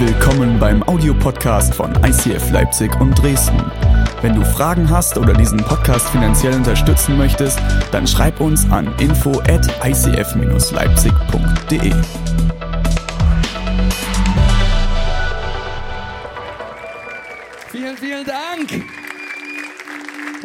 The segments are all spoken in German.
willkommen beim Audiopodcast von ICF Leipzig und Dresden. Wenn du Fragen hast oder diesen Podcast finanziell unterstützen möchtest, dann schreib uns an info at icf-leipzig.de. Vielen, vielen Dank.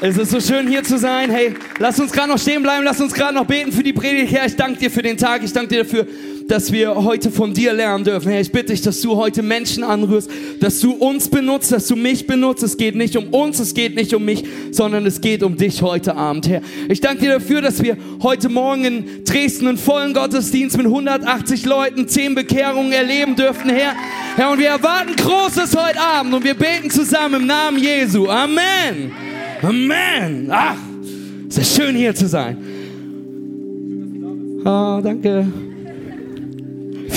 Es ist so schön hier zu sein. Hey, lass uns gerade noch stehen bleiben, lass uns gerade noch beten für die Predigt. Herr, ich danke dir für den Tag, ich danke dir dafür, dass wir heute von dir lernen dürfen. Herr, ich bitte dich, dass du heute Menschen anrührst, dass du uns benutzt, dass du mich benutzt. Es geht nicht um uns, es geht nicht um mich, sondern es geht um dich heute Abend, Herr. Ich danke dir dafür, dass wir heute Morgen in Dresden einen vollen Gottesdienst mit 180 Leuten, 10 Bekehrungen erleben dürfen, Herr. Herr, und wir erwarten Großes heute Abend und wir beten zusammen im Namen Jesu. Amen. Amen. Ach, es ist schön hier zu sein. Oh, danke.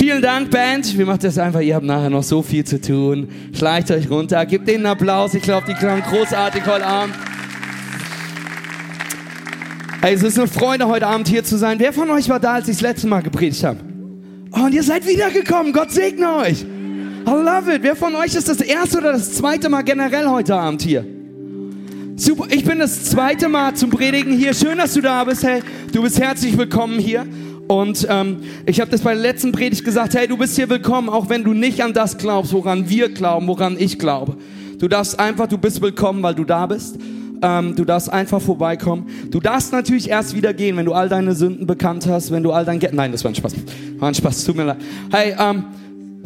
Vielen Dank, Band. Wir machen das einfach. Ihr habt nachher noch so viel zu tun. Schleicht euch runter. Gebt denen einen Applaus. Ich glaube, die klangen großartig heute Abend. Hey, es ist eine Freude, heute Abend hier zu sein. Wer von euch war da, als ich das letzte Mal gepredigt habe? Oh, und ihr seid wiedergekommen. Gott segne euch. I love it. Wer von euch ist das erste oder das zweite Mal generell heute Abend hier? Super, ich bin das zweite Mal zum Predigen hier. Schön, dass du da bist. Hey, du bist herzlich willkommen hier. Und ähm, ich habe das bei der letzten Predigt gesagt. Hey, du bist hier willkommen, auch wenn du nicht an das glaubst, woran wir glauben, woran ich glaube. Du darfst einfach, du bist willkommen, weil du da bist. Ähm, du darfst einfach vorbeikommen. Du darfst natürlich erst wieder gehen, wenn du all deine Sünden bekannt hast, wenn du all dein Ge Nein, das war ein Spaß. War ein Spaß, tut mir leid. Hey, ähm,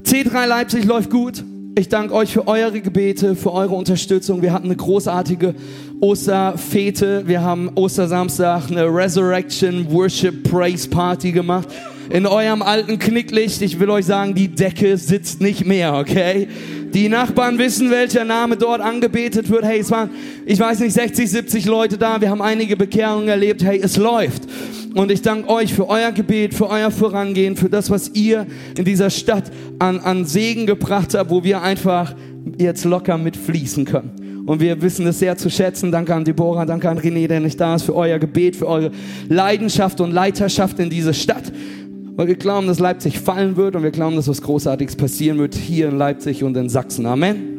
C3 Leipzig läuft gut. Ich danke euch für eure Gebete, für eure Unterstützung. Wir hatten eine großartige Osterfete. Wir haben Ostersamstag eine Resurrection Worship Praise Party gemacht. In eurem alten Knicklicht, ich will euch sagen, die Decke sitzt nicht mehr, okay? Die Nachbarn wissen, welcher Name dort angebetet wird. Hey, es waren, ich weiß nicht, 60, 70 Leute da. Wir haben einige Bekehrungen erlebt. Hey, es läuft. Und ich danke euch für euer Gebet, für euer Vorangehen, für das, was ihr in dieser Stadt an, an Segen gebracht habt, wo wir einfach jetzt locker mitfließen können. Und wir wissen es sehr zu schätzen. Danke an Deborah, danke an René, der nicht da ist, für euer Gebet, für eure Leidenschaft und Leiterschaft in diese Stadt. Weil wir glauben, dass Leipzig fallen wird und wir glauben, dass was Großartiges passieren wird hier in Leipzig und in Sachsen. Amen.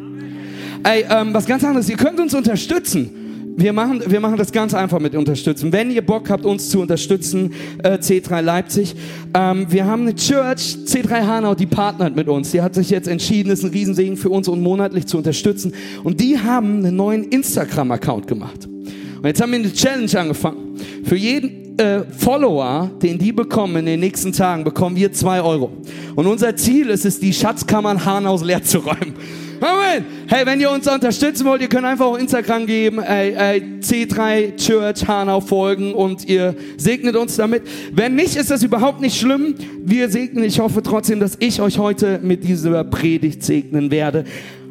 Ey, ähm, was ganz anderes, ihr könnt uns unterstützen. Wir machen, wir machen das ganz einfach mit unterstützen. Wenn ihr Bock habt, uns zu unterstützen, äh, C3 Leipzig, ähm, wir haben eine Church, C3 Hanau, die partnert mit uns. Die hat sich jetzt entschieden, ist ein Riesensegen für uns und monatlich zu unterstützen. Und die haben einen neuen Instagram-Account gemacht. Und jetzt haben wir eine Challenge angefangen. Für jeden äh, Follower, den die bekommen in den nächsten Tagen, bekommen wir zwei Euro. Und unser Ziel ist es, die Schatzkammern Hanaus leer zu räumen. Amen. Hey, wenn ihr uns unterstützen wollt, ihr könnt einfach auf Instagram geben, ey, ey, C3 Church Hanau folgen und ihr segnet uns damit. Wenn nicht, ist das überhaupt nicht schlimm. Wir segnen, ich hoffe trotzdem, dass ich euch heute mit dieser Predigt segnen werde.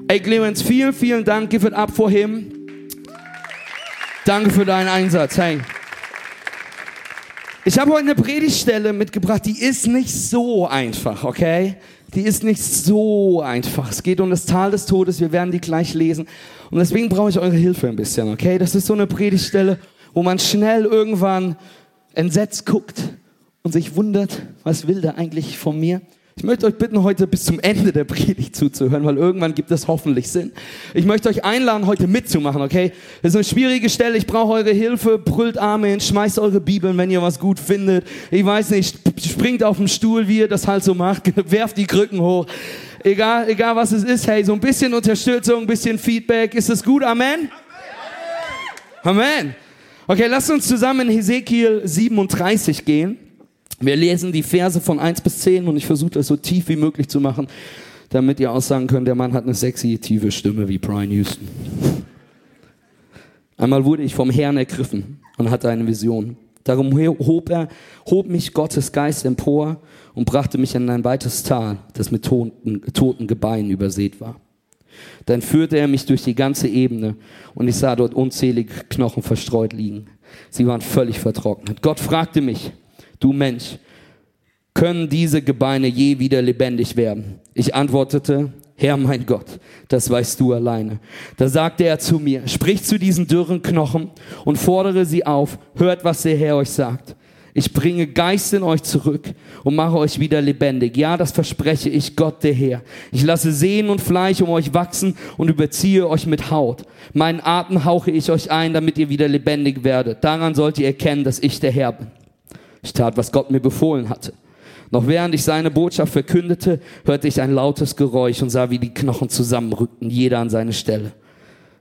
Ey, Clemens, vielen, vielen Dank. Give it up for him. Danke für deinen Einsatz. Hey. Ich habe heute eine Predigtstelle mitgebracht, die ist nicht so einfach, okay? Die ist nicht so einfach. Es geht um das Tal des Todes, wir werden die gleich lesen. Und deswegen brauche ich eure Hilfe ein bisschen, okay? Das ist so eine Predigtstelle, wo man schnell irgendwann entsetzt guckt und sich wundert, was will der eigentlich von mir? Ich möchte euch bitten, heute bis zum Ende der Predigt zuzuhören, weil irgendwann gibt es hoffentlich Sinn. Ich möchte euch einladen, heute mitzumachen, okay? Das ist eine schwierige Stelle, ich brauche eure Hilfe. Brüllt Amen, schmeißt eure Bibeln, wenn ihr was gut findet. Ich weiß nicht, springt auf den Stuhl, wie ihr das halt so macht. Werft die Krücken hoch. Egal, egal was es ist, hey, so ein bisschen Unterstützung, ein bisschen Feedback. Ist das gut? Amen? Amen. Okay, lasst uns zusammen in Hesekiel 37 gehen. Wir lesen die Verse von 1 bis 10 und ich versuche das so tief wie möglich zu machen, damit ihr aussagen könnt, der Mann hat eine sexy, tiefe Stimme wie Brian Houston. Einmal wurde ich vom Herrn ergriffen und hatte eine Vision. Darum hob er, hob mich Gottes Geist empor und brachte mich in ein weites Tal, das mit toten, toten Gebeinen übersät war. Dann führte er mich durch die ganze Ebene und ich sah dort unzählige Knochen verstreut liegen. Sie waren völlig vertrocknet. Gott fragte mich, du Mensch, können diese Gebeine je wieder lebendig werden? Ich antwortete, Herr mein Gott, das weißt du alleine. Da sagte er zu mir, sprich zu diesen dürren Knochen und fordere sie auf, hört, was der Herr euch sagt. Ich bringe Geist in euch zurück und mache euch wieder lebendig. Ja, das verspreche ich Gott der Herr. Ich lasse Sehnen und Fleisch um euch wachsen und überziehe euch mit Haut. Meinen Atem hauche ich euch ein, damit ihr wieder lebendig werdet. Daran sollt ihr erkennen, dass ich der Herr bin. Ich tat, was Gott mir befohlen hatte. Noch während ich seine Botschaft verkündete, hörte ich ein lautes Geräusch und sah, wie die Knochen zusammenrückten, jeder an seine Stelle.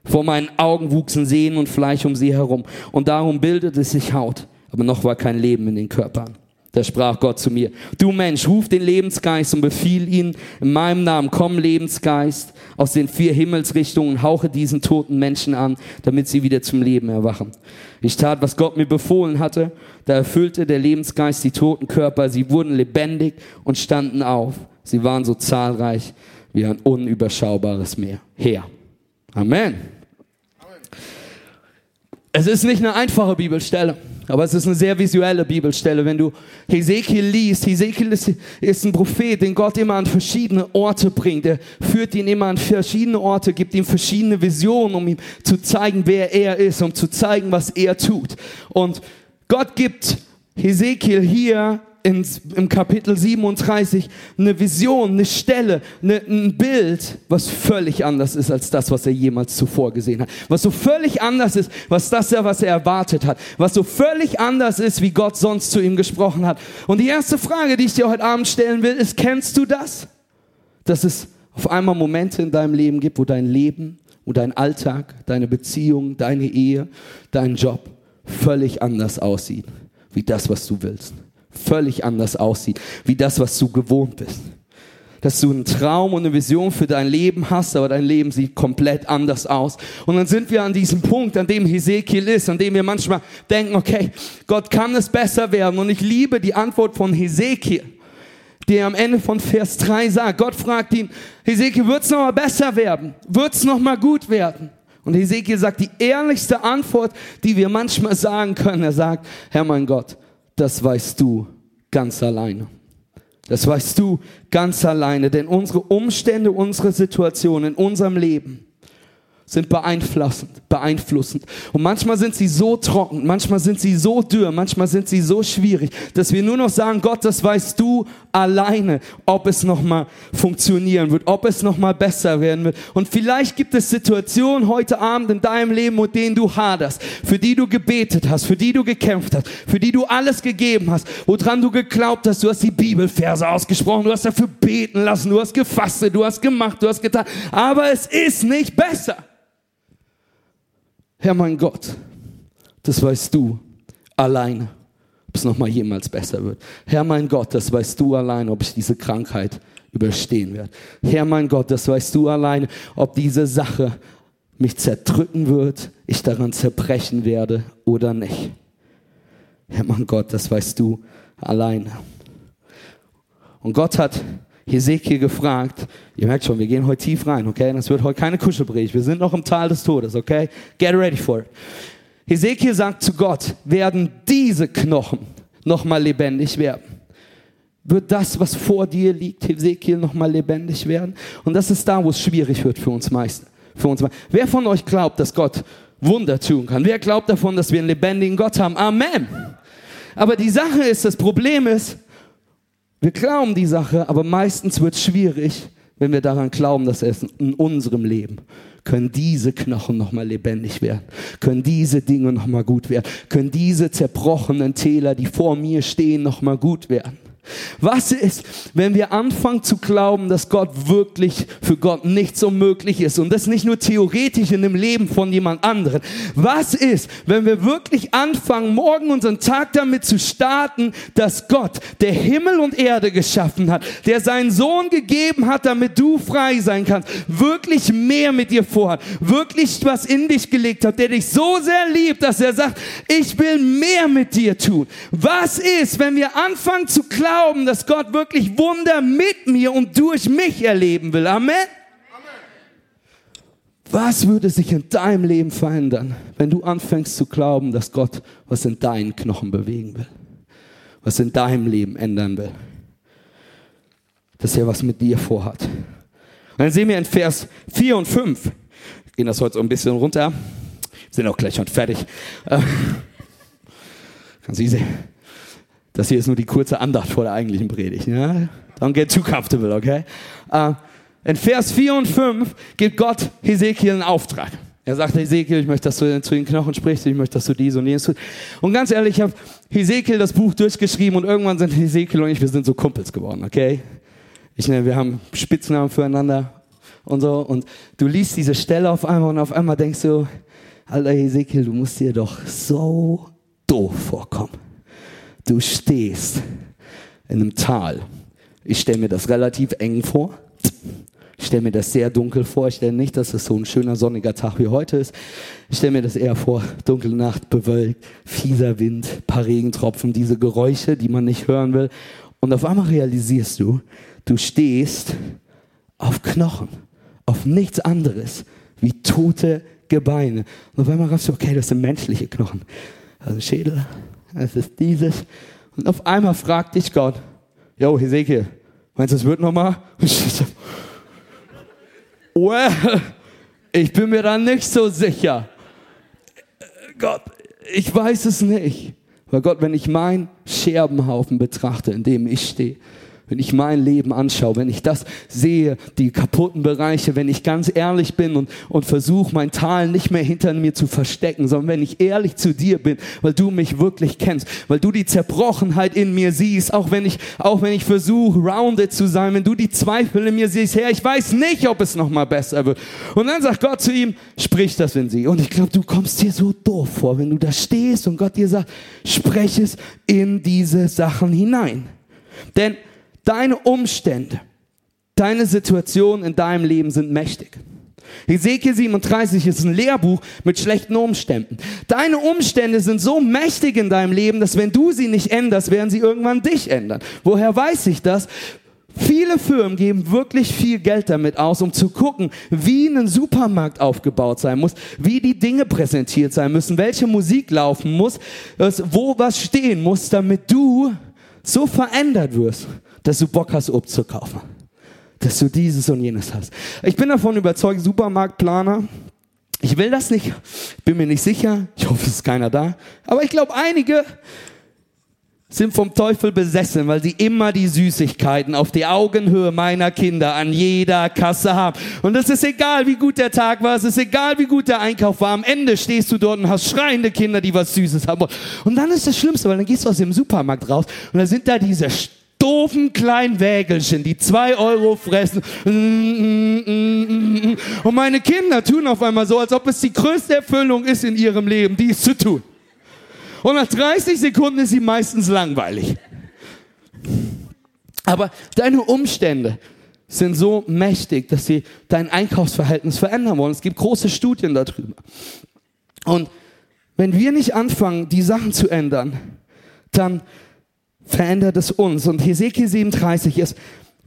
Vor meinen Augen wuchsen Sehnen und Fleisch um sie herum und darum bildete sich Haut aber noch war kein Leben in den Körpern. Da sprach Gott zu mir, du Mensch, ruf den Lebensgeist und befiehl ihn in meinem Namen, komm Lebensgeist aus den vier Himmelsrichtungen, hauche diesen toten Menschen an, damit sie wieder zum Leben erwachen. Ich tat, was Gott mir befohlen hatte, da erfüllte der Lebensgeist die toten Körper, sie wurden lebendig und standen auf. Sie waren so zahlreich wie ein unüberschaubares Meer. Her. Amen. Es ist nicht eine einfache Bibelstelle. Aber es ist eine sehr visuelle Bibelstelle. Wenn du Hesekiel liest, Hesekiel ist, ist ein Prophet, den Gott immer an verschiedene Orte bringt. Er führt ihn immer an verschiedene Orte, gibt ihm verschiedene Visionen, um ihm zu zeigen, wer er ist, um zu zeigen, was er tut. Und Gott gibt Hesekiel hier in, im Kapitel 37 eine Vision, eine Stelle, eine, ein Bild, was völlig anders ist als das, was er jemals zuvor gesehen hat. Was so völlig anders ist, was das er, was er erwartet hat. Was so völlig anders ist, wie Gott sonst zu ihm gesprochen hat. Und die erste Frage, die ich dir heute Abend stellen will, ist, kennst du das? Dass es auf einmal Momente in deinem Leben gibt, wo dein Leben, wo dein Alltag, deine Beziehung, deine Ehe, dein Job völlig anders aussieht, wie das, was du willst völlig anders aussieht, wie das, was du gewohnt bist. Dass du einen Traum und eine Vision für dein Leben hast, aber dein Leben sieht komplett anders aus. Und dann sind wir an diesem Punkt, an dem Hesekiel ist, an dem wir manchmal denken, okay, Gott kann es besser werden. Und ich liebe die Antwort von Hesekiel, der am Ende von Vers 3 sagt, Gott fragt ihn, Hesekiel, wird's noch mal besser werden? Wird's noch mal gut werden? Und Hesekiel sagt die ehrlichste Antwort, die wir manchmal sagen können. Er sagt, Herr mein Gott, das weißt du ganz alleine. Das weißt du ganz alleine, denn unsere Umstände, unsere Situation in unserem Leben, sind beeinflussend, beeinflussend. Und manchmal sind sie so trocken, manchmal sind sie so dürr, manchmal sind sie so schwierig, dass wir nur noch sagen, Gott, das weißt du alleine, ob es nochmal funktionieren wird, ob es nochmal besser werden wird. Und vielleicht gibt es Situationen heute Abend in deinem Leben, mit denen du haderst, für die du gebetet hast, für die du gekämpft hast, für die du alles gegeben hast, woran du geglaubt hast, du hast die Bibelverse ausgesprochen, du hast dafür beten lassen, du hast gefastet, du hast gemacht, du hast getan, aber es ist nicht besser. Herr mein Gott, das weißt du alleine, ob es nochmal jemals besser wird. Herr mein Gott, das weißt du alleine, ob ich diese Krankheit überstehen werde. Herr mein Gott, das weißt du alleine, ob diese Sache mich zerdrücken wird, ich daran zerbrechen werde oder nicht. Herr mein Gott, das weißt du alleine. Und Gott hat Hesekiel gefragt, ihr merkt schon, wir gehen heute tief rein, okay? Das wird heute keine Kuschelbrich, wir sind noch im Tal des Todes, okay? Get ready for it. Hesekiel sagt zu Gott, werden diese Knochen nochmal lebendig werden? Wird das, was vor dir liegt, Hesekiel, nochmal lebendig werden? Und das ist da, wo es schwierig wird für uns meisten. Für uns. Wer von euch glaubt, dass Gott Wunder tun kann? Wer glaubt davon, dass wir einen lebendigen Gott haben? Amen. Aber die Sache ist, das Problem ist, wir glauben die Sache, aber meistens wird es schwierig, wenn wir daran glauben, dass es in unserem Leben können diese Knochen nochmal lebendig werden, können diese Dinge nochmal gut werden, können diese zerbrochenen Täler, die vor mir stehen, nochmal gut werden. Was ist, wenn wir anfangen zu glauben, dass Gott wirklich für Gott nichts unmöglich ist und das nicht nur theoretisch in dem Leben von jemand anderem? Was ist, wenn wir wirklich anfangen, morgen unseren Tag damit zu starten, dass Gott, der Himmel und Erde geschaffen hat, der seinen Sohn gegeben hat, damit du frei sein kannst, wirklich mehr mit dir vorhat, wirklich was in dich gelegt hat, der dich so sehr liebt, dass er sagt, ich will mehr mit dir tun. Was ist, wenn wir anfangen zu glauben, glauben, dass Gott wirklich Wunder mit mir und durch mich erleben will. Amen. Was würde sich in deinem Leben verändern, wenn du anfängst zu glauben, dass Gott was in deinen Knochen bewegen will? Was in deinem Leben ändern will? Dass er was mit dir vorhat. Und dann sehen wir in Vers 4 und 5, gehen das heute so ein bisschen runter, sind auch gleich schon fertig. Äh, Ganz easy. Das hier ist nur die kurze Andacht vor der eigentlichen Predigt. Ja? Don't get too comfortable, okay? Uh, in Vers 4 und 5 gibt Gott Hesekiel einen Auftrag. Er sagt Hesekiel, ich möchte, dass du zu den Knochen sprichst, ich möchte, dass du dies und jenes tust. Und ganz ehrlich, ich habe Hesekiel das Buch durchgeschrieben und irgendwann sind Hesekiel und ich, wir sind so Kumpels geworden, okay? Ich, wir haben Spitznamen füreinander und so. Und du liest diese Stelle auf einmal und auf einmal denkst du, Alter Hesekiel, du musst dir doch so doof vorkommen. Du stehst in einem Tal. Ich stelle mir das relativ eng vor. Ich stelle mir das sehr dunkel vor. Ich stelle nicht, dass es so ein schöner sonniger Tag wie heute ist. Ich stelle mir das eher vor, dunkle Nacht, bewölkt, fieser Wind, paar Regentropfen, diese Geräusche, die man nicht hören will. Und auf einmal realisierst du, du stehst auf Knochen, auf nichts anderes wie tote Gebeine. Und auf einmal raffst du, okay, das sind menschliche Knochen. Also Schädel, es ist dieses. Und auf einmal fragt dich Gott, yo, Hesekiel, meinst du, es wird nochmal? well, ich bin mir da nicht so sicher. Gott, ich weiß es nicht. Weil Gott, wenn ich meinen Scherbenhaufen betrachte, in dem ich stehe, wenn ich mein Leben anschaue, wenn ich das sehe, die kaputten Bereiche, wenn ich ganz ehrlich bin und, und versuche, mein Tal nicht mehr hinter mir zu verstecken, sondern wenn ich ehrlich zu dir bin, weil du mich wirklich kennst, weil du die Zerbrochenheit in mir siehst, auch wenn ich, auch wenn ich versuche, rounded zu sein, wenn du die Zweifel in mir siehst, Herr, ich weiß nicht, ob es nochmal besser wird. Und dann sagt Gott zu ihm, sprich das in sie. Und ich glaube, du kommst dir so doof vor, wenn du da stehst und Gott dir sagt, sprech es in diese Sachen hinein. Denn Deine Umstände, deine Situation in deinem Leben sind mächtig. Ezekiel 37 ist ein Lehrbuch mit schlechten Umständen. Deine Umstände sind so mächtig in deinem Leben, dass wenn du sie nicht änderst, werden sie irgendwann dich ändern. Woher weiß ich das? Viele Firmen geben wirklich viel Geld damit aus, um zu gucken, wie ein Supermarkt aufgebaut sein muss, wie die Dinge präsentiert sein müssen, welche Musik laufen muss, wo was stehen muss, damit du so verändert wirst, dass du Bock hast, Obst zu kaufen. Dass du dieses und jenes hast. Ich bin davon überzeugt, Supermarktplaner, ich will das nicht, bin mir nicht sicher, ich hoffe, es ist keiner da, aber ich glaube, einige sind vom Teufel besessen, weil sie immer die Süßigkeiten auf die Augenhöhe meiner Kinder an jeder Kasse haben. Und es ist egal, wie gut der Tag war, es ist egal, wie gut der Einkauf war. Am Ende stehst du dort und hast schreiende Kinder, die was Süßes haben wollen. Und dann ist das Schlimmste, weil dann gehst du aus dem Supermarkt raus und da sind da diese doofen kleinen Wägelchen, die zwei Euro fressen. Und meine Kinder tun auf einmal so, als ob es die größte Erfüllung ist in ihrem Leben, dies zu tun. Und nach 30 Sekunden ist sie meistens langweilig. Aber deine Umstände sind so mächtig, dass sie dein Einkaufsverhältnis verändern wollen. Es gibt große Studien darüber. Und wenn wir nicht anfangen, die Sachen zu ändern, dann verändert es uns. Und Hesekiel 37 ist,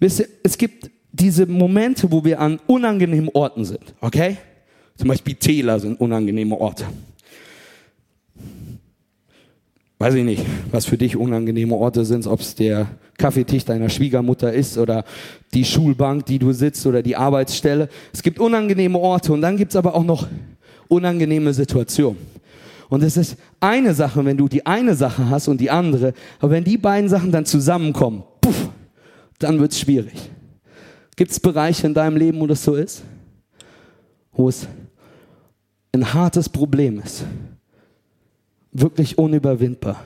wisst ihr, es gibt diese Momente, wo wir an unangenehmen Orten sind, okay? Zum Beispiel Täler sind unangenehme Orte. Weiß ich nicht, was für dich unangenehme Orte sind, ob es der Kaffeetisch deiner Schwiegermutter ist oder die Schulbank, die du sitzt oder die Arbeitsstelle. Es gibt unangenehme Orte und dann gibt es aber auch noch unangenehme Situationen. Und es ist eine Sache, wenn du die eine Sache hast und die andere, aber wenn die beiden Sachen dann zusammenkommen, puff, dann wird es schwierig. Gibt es Bereiche in deinem Leben, wo das so ist? Wo es ein hartes Problem ist, wirklich unüberwindbar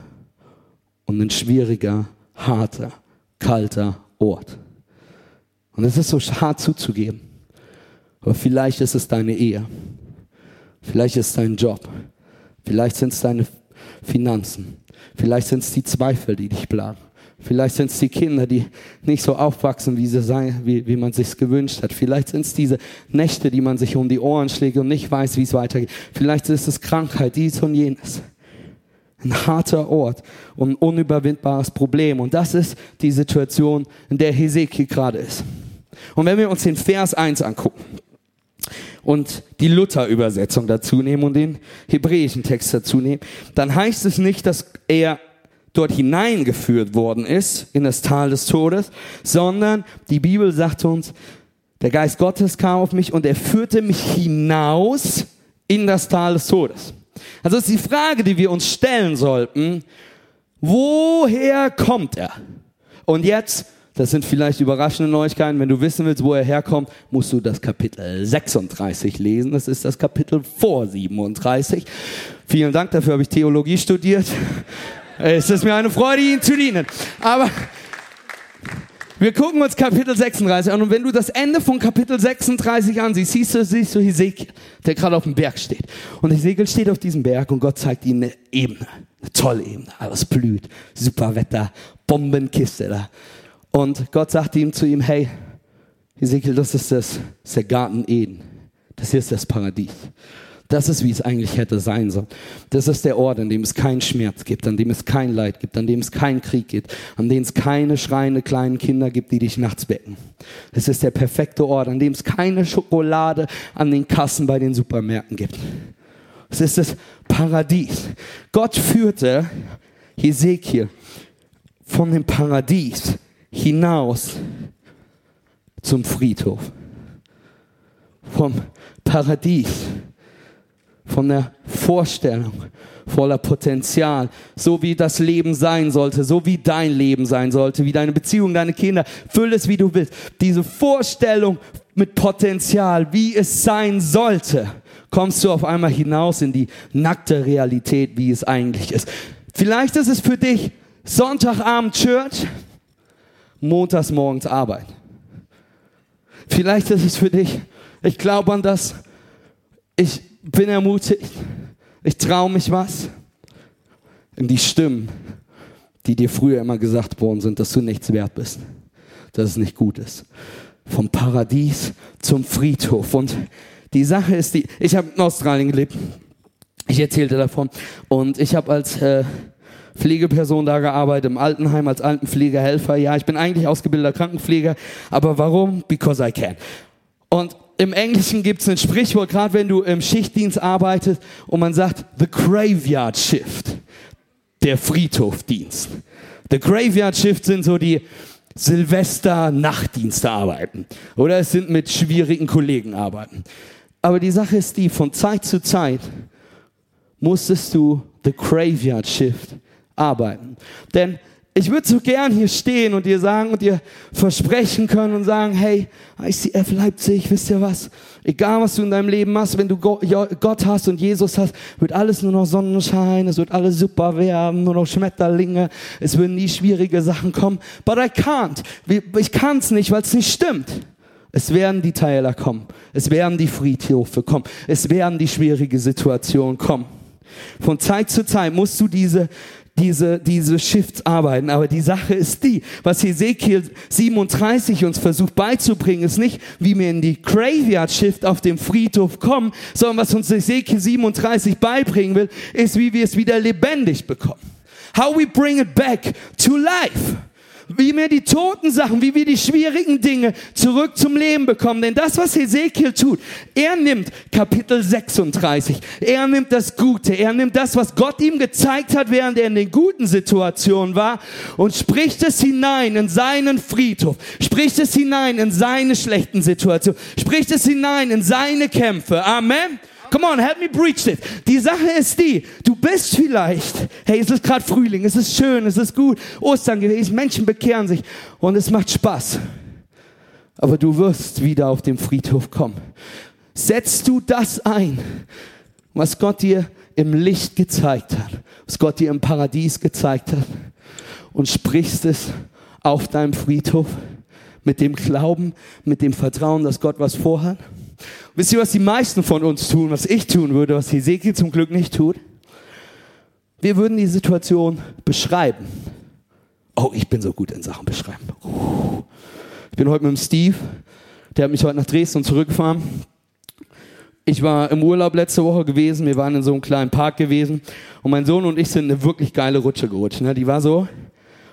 und ein schwieriger, harter, kalter Ort. Und es ist so hart zuzugeben. Aber vielleicht ist es deine Ehe. Vielleicht ist es dein Job. Vielleicht sind es deine Finanzen. Vielleicht sind es die Zweifel, die dich plagen. Vielleicht sind es die Kinder, die nicht so aufwachsen, wie, sie sein, wie, wie man sich gewünscht hat. Vielleicht sind es diese Nächte, die man sich um die Ohren schlägt und nicht weiß, wie es weitergeht. Vielleicht ist es Krankheit, dies und jenes. Ein harter Ort und ein unüberwindbares Problem. Und das ist die Situation, in der Hesekiel gerade ist. Und wenn wir uns den Vers 1 angucken, und die Luther-Übersetzung dazu nehmen und den hebräischen Text dazu nehmen, dann heißt es nicht, dass er dort hineingeführt worden ist in das Tal des Todes, sondern die Bibel sagt uns, der Geist Gottes kam auf mich und er führte mich hinaus in das Tal des Todes. Also ist die Frage, die wir uns stellen sollten, Woher kommt er? Und jetzt, das sind vielleicht überraschende Neuigkeiten, wenn du wissen willst, wo er herkommt, musst du das Kapitel 36 lesen. Das ist das Kapitel vor 37. Vielen Dank, dafür habe ich Theologie studiert. Es ist mir eine Freude, Ihnen zu dienen. Aber wir gucken uns Kapitel 36 an und wenn du das Ende von Kapitel 36 ansiehst, siehst du, siehst du Hesekiel, der gerade auf dem Berg steht. Und Hesekiel steht auf diesem Berg und Gott zeigt ihm eine Ebene, eine tolle Ebene, alles blüht, super Wetter, Bombenkiste da. Und Gott sagt ihm zu ihm, hey, Hesekiel, das ist das, das ist der Garten Eden. Das hier ist das Paradies. Das ist, wie es eigentlich hätte sein sollen. Das ist der Ort, an dem es keinen Schmerz gibt, an dem es kein Leid gibt, an dem es keinen Krieg gibt, an dem es keine schreiende kleinen Kinder gibt, die dich nachts becken. Das ist der perfekte Ort, an dem es keine Schokolade an den Kassen bei den Supermärkten gibt. Es ist das Paradies. Gott führte Hesekiel von dem Paradies hinaus zum Friedhof. Vom Paradies von der Vorstellung voller Potenzial, so wie das Leben sein sollte, so wie dein Leben sein sollte, wie deine Beziehung, deine Kinder, füll es wie du willst. Diese Vorstellung mit Potenzial, wie es sein sollte, kommst du auf einmal hinaus in die nackte Realität, wie es eigentlich ist. Vielleicht ist es für dich Sonntagabend Church, montags morgens Arbeit. Vielleicht ist es für dich, ich glaube an das, ich bin ermutigt. Ich traue mich was. In die Stimmen, die dir früher immer gesagt worden sind, dass du nichts wert bist, dass es nicht gut ist. Vom Paradies zum Friedhof. Und die Sache ist die, ich habe in Australien gelebt. Ich erzählte davon. Und ich habe als äh, Pflegeperson da gearbeitet, im Altenheim als Altenpflegehelfer. Ja, ich bin eigentlich ausgebildeter Krankenpfleger. Aber warum? Because I can. Und im Englischen gibt es ein Sprichwort, gerade wenn du im Schichtdienst arbeitest und man sagt, the graveyard shift, der Friedhofdienst. The graveyard shift sind so die Silvester-Nachtdienste arbeiten. Oder es sind mit schwierigen Kollegen arbeiten. Aber die Sache ist die, von Zeit zu Zeit musstest du the graveyard shift arbeiten. Denn ich würde so gern hier stehen und dir sagen und dir versprechen können und sagen, hey, ICF Leipzig, wisst ihr was? Egal was du in deinem Leben machst, wenn du Gott hast und Jesus hast, wird alles nur noch Sonnenschein, es wird alles super werden, nur noch Schmetterlinge, es würden nie schwierige Sachen kommen. But I can't. Ich kann's nicht, weil es nicht stimmt. Es werden die Teiler kommen. Es werden die Friedhöfe kommen. Es werden die schwierige Situationen kommen. Von Zeit zu Zeit musst du diese diese, diese Shifts arbeiten. Aber die Sache ist die, was Ezekiel 37 uns versucht beizubringen, ist nicht, wie wir in die Graveyard Shift auf dem Friedhof kommen, sondern was uns Ezekiel 37 beibringen will, ist, wie wir es wieder lebendig bekommen. How we bring it back to life wie wir die toten Sachen, wie wir die schwierigen Dinge zurück zum Leben bekommen. Denn das, was Ezekiel tut, er nimmt Kapitel 36, er nimmt das Gute, er nimmt das, was Gott ihm gezeigt hat, während er in den guten Situationen war und spricht es hinein in seinen Friedhof, spricht es hinein in seine schlechten Situationen, spricht es hinein in seine Kämpfe. Amen. Come on, help me preach this. Die Sache ist die, du bist vielleicht, hey, es ist gerade Frühling, es ist schön, es ist gut, Ostern gewesen, Menschen bekehren sich und es macht Spaß. Aber du wirst wieder auf dem Friedhof kommen. Setzt du das ein, was Gott dir im Licht gezeigt hat, was Gott dir im Paradies gezeigt hat und sprichst es auf deinem Friedhof mit dem Glauben, mit dem Vertrauen, dass Gott was vorhat? Wisst ihr, was die meisten von uns tun, was ich tun würde, was Hesekiel zum Glück nicht tut? Wir würden die Situation beschreiben. Oh, ich bin so gut in Sachen beschreiben. Ich bin heute mit dem Steve, der hat mich heute nach Dresden zurückgefahren. Ich war im Urlaub letzte Woche gewesen, wir waren in so einem kleinen Park gewesen und mein Sohn und ich sind eine wirklich geile Rutsche gerutscht. Ne? Die war so,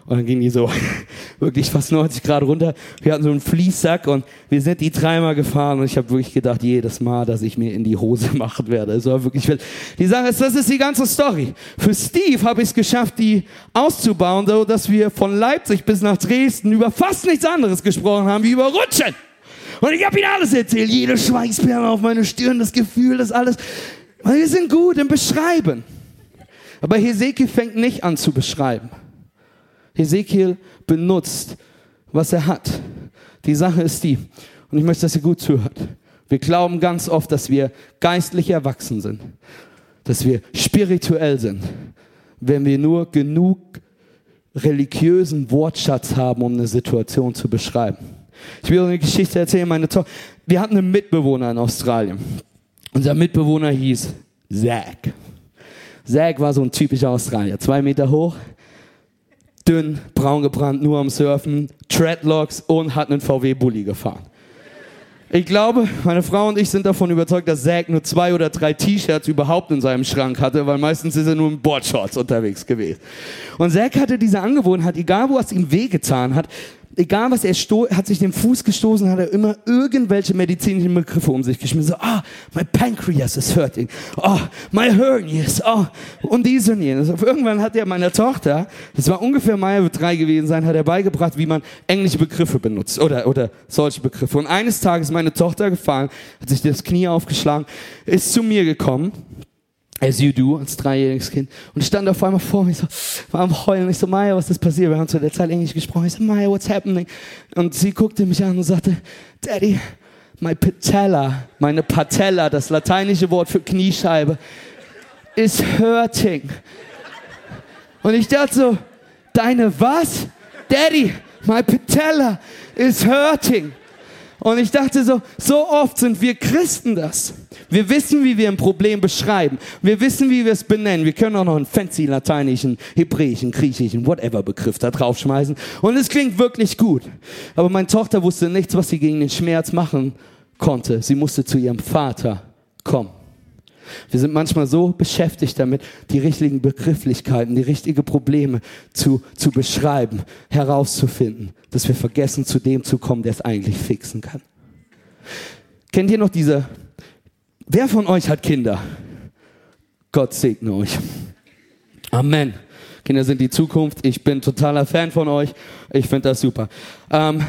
und dann ging die so wirklich fast 90 Grad runter. Wir hatten so einen Fließsack und wir sind die dreimal gefahren und ich habe wirklich gedacht, jedes Mal, dass ich mir in die Hose machen werde. Es war wirklich wild. Die Sache ist, das ist die ganze Story. Für Steve habe ich es geschafft, die auszubauen, so dass wir von Leipzig bis nach Dresden über fast nichts anderes gesprochen haben wie über Rutschen. Und ich habe ihm alles erzählt, jede Schweißperle auf meine Stirn, das Gefühl, das alles. Weil wir sind gut im Beschreiben. Aber Hesekiel fängt nicht an zu beschreiben. Hesekiel benutzt, was er hat. Die Sache ist die, und ich möchte, dass ihr gut zuhört. Wir glauben ganz oft, dass wir geistlich erwachsen sind, dass wir spirituell sind, wenn wir nur genug religiösen Wortschatz haben, um eine Situation zu beschreiben. Ich will eine Geschichte erzählen. Meine Tochter, wir hatten einen Mitbewohner in Australien. Unser Mitbewohner hieß Zack. Zack war so ein typischer Australier. Zwei Meter hoch, dünn, braun gebrannt, nur am Surfen, Treadlocks und hat einen VW-Bully gefahren. Ich glaube, meine Frau und ich sind davon überzeugt, dass Zack nur zwei oder drei T-Shirts überhaupt in seinem Schrank hatte, weil meistens ist er nur in Boardshorts unterwegs gewesen. Und Zack hatte diese Angewohnheit, egal wo es ihm wehgetan hat, egal was er hat sich den Fuß gestoßen, hat er immer irgendwelche medizinischen Begriffe um sich geschmissen. So, ah, my pancreas is hurting. Oh, my hernias. Oh, und dies und jenes. Irgendwann hat er meiner Tochter, das war ungefähr Mai drei gewesen sein, hat er beigebracht, wie man englische Begriffe benutzt oder, oder solche Begriffe. Und eines Tages meine Tochter gefallen, hat sich das Knie aufgeschlagen, ist zu mir gekommen As you do, als dreijähriges Kind. Und stand auf einmal vor mir, so, war am Heulen. Ich so, Maya, was ist passiert? Wir haben zu der Zeit Englisch gesprochen. Ich so, Maya, what's happening? Und sie guckte mich an und sagte, Daddy, my patella, meine Patella, das lateinische Wort für Kniescheibe, is hurting. Und ich dachte so, deine was? Daddy, my patella is hurting. Und ich dachte so, so oft sind wir Christen das. Wir wissen, wie wir ein Problem beschreiben. Wir wissen, wie wir es benennen. Wir können auch noch einen fancy lateinischen, hebräischen, griechischen, whatever Begriff da draufschmeißen. Und es klingt wirklich gut. Aber meine Tochter wusste nichts, was sie gegen den Schmerz machen konnte. Sie musste zu ihrem Vater kommen. Wir sind manchmal so beschäftigt damit, die richtigen Begrifflichkeiten, die richtigen Probleme zu, zu beschreiben, herauszufinden, dass wir vergessen, zu dem zu kommen, der es eigentlich fixen kann. Kennt ihr noch diese Wer von euch hat Kinder? Gott segne euch. Amen. Kinder sind die Zukunft. Ich bin totaler Fan von euch. Ich finde das super. Ähm,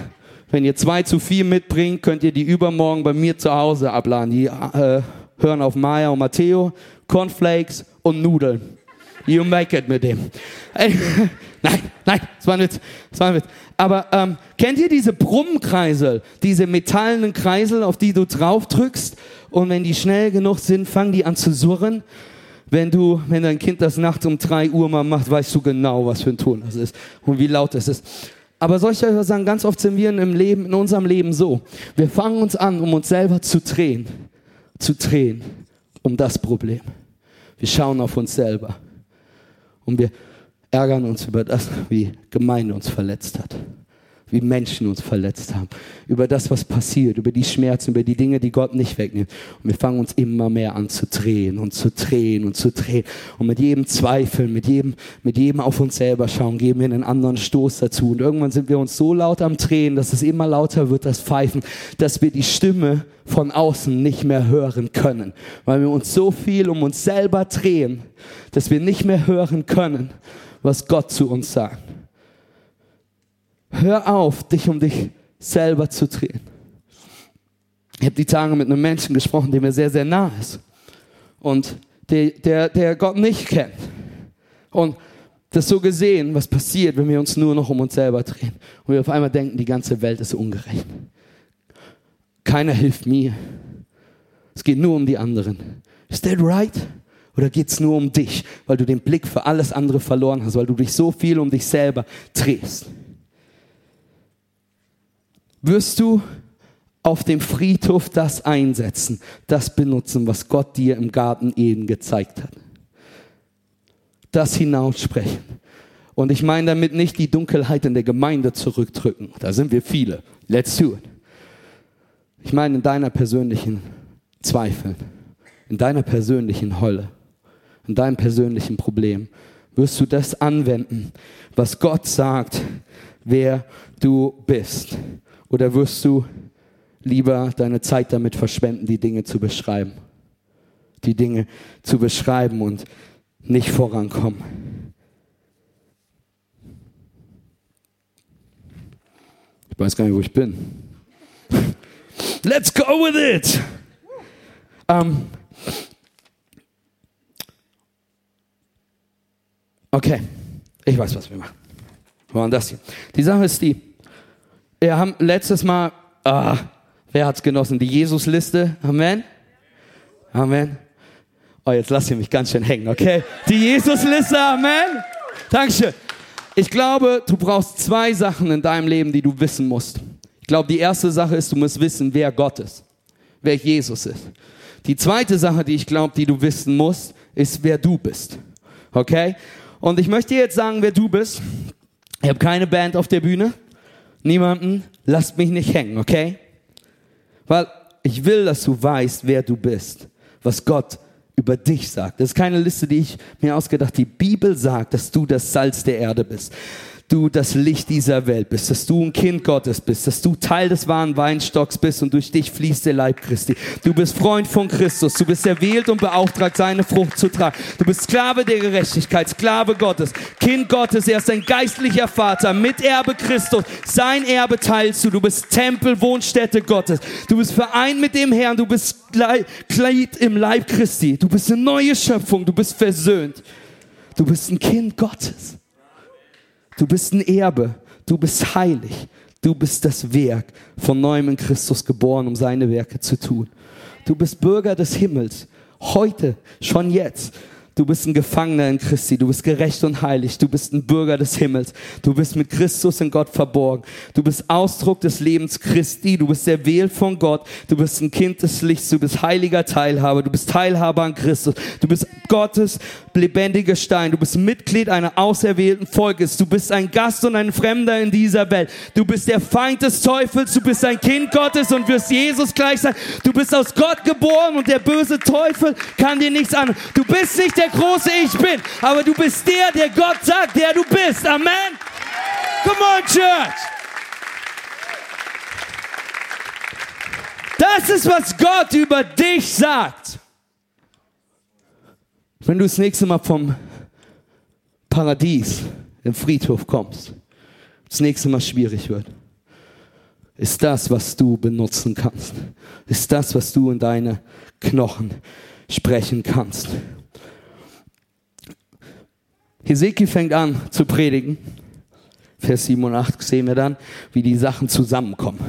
wenn ihr zwei zu viel mitbringt, könnt ihr die übermorgen bei mir zu Hause abladen. Die äh, hören auf Maya und Matteo, Cornflakes und Nudeln. You make it mit dem. nein, nein, das war ein Witz. Das war ein Witz. Aber ähm, kennt ihr diese Brummkreisel, diese metallenen Kreisel, auf die du drauf drückst und wenn die schnell genug sind, fangen die an zu surren? Wenn du, wenn dein Kind das nachts um drei Uhr mal macht, weißt du genau, was für ein Ton das ist und wie laut es ist. Aber soll ich euch sagen, ganz oft sind wir im Leben, in unserem Leben so. Wir fangen uns an, um uns selber zu drehen, zu drehen um das Problem. Wir schauen auf uns selber und wir ärgern uns über das, wie Gemeinde uns verletzt hat wie Menschen uns verletzt haben, über das, was passiert, über die Schmerzen, über die Dinge, die Gott nicht wegnimmt. Und wir fangen uns immer mehr an zu drehen und zu drehen und zu drehen. Und mit jedem Zweifel, mit jedem, mit jedem auf uns selber schauen, geben wir einen anderen Stoß dazu. Und irgendwann sind wir uns so laut am Drehen, dass es immer lauter wird, das Pfeifen, dass wir die Stimme von außen nicht mehr hören können, weil wir uns so viel um uns selber drehen, dass wir nicht mehr hören können, was Gott zu uns sagt. Hör auf, dich um dich selber zu drehen. Ich habe die Tage mit einem Menschen gesprochen, der mir sehr, sehr nah ist. Und der, der, der Gott nicht kennt. Und das so gesehen, was passiert, wenn wir uns nur noch um uns selber drehen. Und wir auf einmal denken, die ganze Welt ist ungerecht. Keiner hilft mir. Es geht nur um die anderen. Is that right? Oder geht es nur um dich, weil du den Blick für alles andere verloren hast, weil du dich so viel um dich selber drehst? Wirst du auf dem Friedhof das einsetzen, das benutzen, was Gott dir im Garten Eden gezeigt hat. Das hinaussprechen. Und ich meine damit nicht die Dunkelheit in der Gemeinde zurückdrücken. Da sind wir viele. Let's do it. Ich meine in deiner persönlichen Zweifel, in deiner persönlichen Holle, in deinem persönlichen Problem wirst du das anwenden, was Gott sagt, wer du bist. Oder wirst du lieber deine Zeit damit verschwenden, die Dinge zu beschreiben? Die Dinge zu beschreiben und nicht vorankommen. Ich weiß gar nicht, wo ich bin. Let's go with it! Ähm, Okay, ich weiß, was wir machen. Wir machen das hier. Die Sache ist die, wir haben letztes Mal, ah, wer hat's genossen? Die Jesus-Liste. Amen. Amen. Oh, jetzt lasst ihr mich ganz schön hängen, okay? Die Jesus-Liste. Amen. Dankeschön. Ich glaube, du brauchst zwei Sachen in deinem Leben, die du wissen musst. Ich glaube, die erste Sache ist, du musst wissen, wer Gott ist, wer Jesus ist. Die zweite Sache, die ich glaube, die du wissen musst, ist, wer du bist. Okay? Und ich möchte jetzt sagen, wer du bist. Ich habe keine Band auf der Bühne. Niemanden. Lasst mich nicht hängen, okay? Weil ich will, dass du weißt, wer du bist. Was Gott über dich sagt. Das ist keine Liste, die ich mir ausgedacht. Die Bibel sagt, dass du das Salz der Erde bist du das Licht dieser Welt bist, dass du ein Kind Gottes bist, dass du Teil des wahren Weinstocks bist und durch dich fließt der Leib Christi. Du bist Freund von Christus, du bist erwählt und beauftragt, seine Frucht zu tragen. Du bist Sklave der Gerechtigkeit, Sklave Gottes, Kind Gottes, er ist ein geistlicher Vater, Miterbe Christus, sein Erbe teilst du. Du bist Tempel, Wohnstätte Gottes. Du bist vereint mit dem Herrn, du bist Kleid im Leib Christi. Du bist eine neue Schöpfung, du bist versöhnt. Du bist ein Kind Gottes. Du bist ein Erbe. Du bist heilig. Du bist das Werk von neuem in Christus geboren, um seine Werke zu tun. Du bist Bürger des Himmels. Heute, schon jetzt. Du bist ein Gefangener in Christi. Du bist gerecht und heilig. Du bist ein Bürger des Himmels. Du bist mit Christus in Gott verborgen. Du bist Ausdruck des Lebens Christi. Du bist erwählt von Gott. Du bist ein Kind des Lichts. Du bist heiliger Teilhaber. Du bist Teilhaber an Christus. Du bist Gottes lebendiger Stein. Du bist Mitglied einer auserwählten Volkes. Du bist ein Gast und ein Fremder in dieser Welt. Du bist der Feind des Teufels. Du bist ein Kind Gottes und wirst Jesus gleich sein. Du bist aus Gott geboren und der böse Teufel kann dir nichts an. Du bist nicht der der große Ich bin, aber du bist der, der Gott sagt, der du bist. Amen. Come on, Church. Das ist, was Gott über dich sagt. Wenn du das nächste Mal vom Paradies im Friedhof kommst, das nächste Mal schwierig wird, ist das, was du benutzen kannst. Ist das, was du in deine Knochen sprechen kannst. Hesekiel fängt an zu predigen. Vers 7 und 8 sehen wir dann, wie die Sachen zusammenkommen.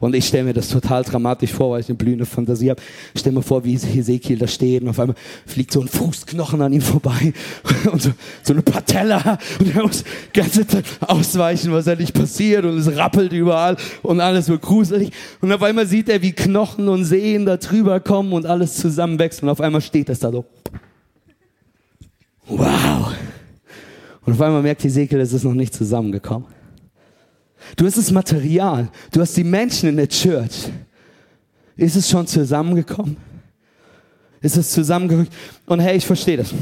Und ich stelle mir das total dramatisch vor, weil ich eine blühende Fantasie habe. Ich stelle mir vor, wie Hesekiel da steht und auf einmal fliegt so ein Fußknochen an ihm vorbei und so, so eine Patella und er muss die ganze Zeit ausweichen, was nicht passiert und es rappelt überall und alles wird gruselig. Und auf einmal sieht er, wie Knochen und Sehen da drüber kommen und alles zusammenwächst und auf einmal steht es da so. Wow. Und auf einmal merkt Ezekiel, es ist noch nicht zusammengekommen. Du hast das Material, du hast die Menschen in der Church. Ist es schon zusammengekommen? Ist es zusammengerückt? Und hey, ich verstehe das.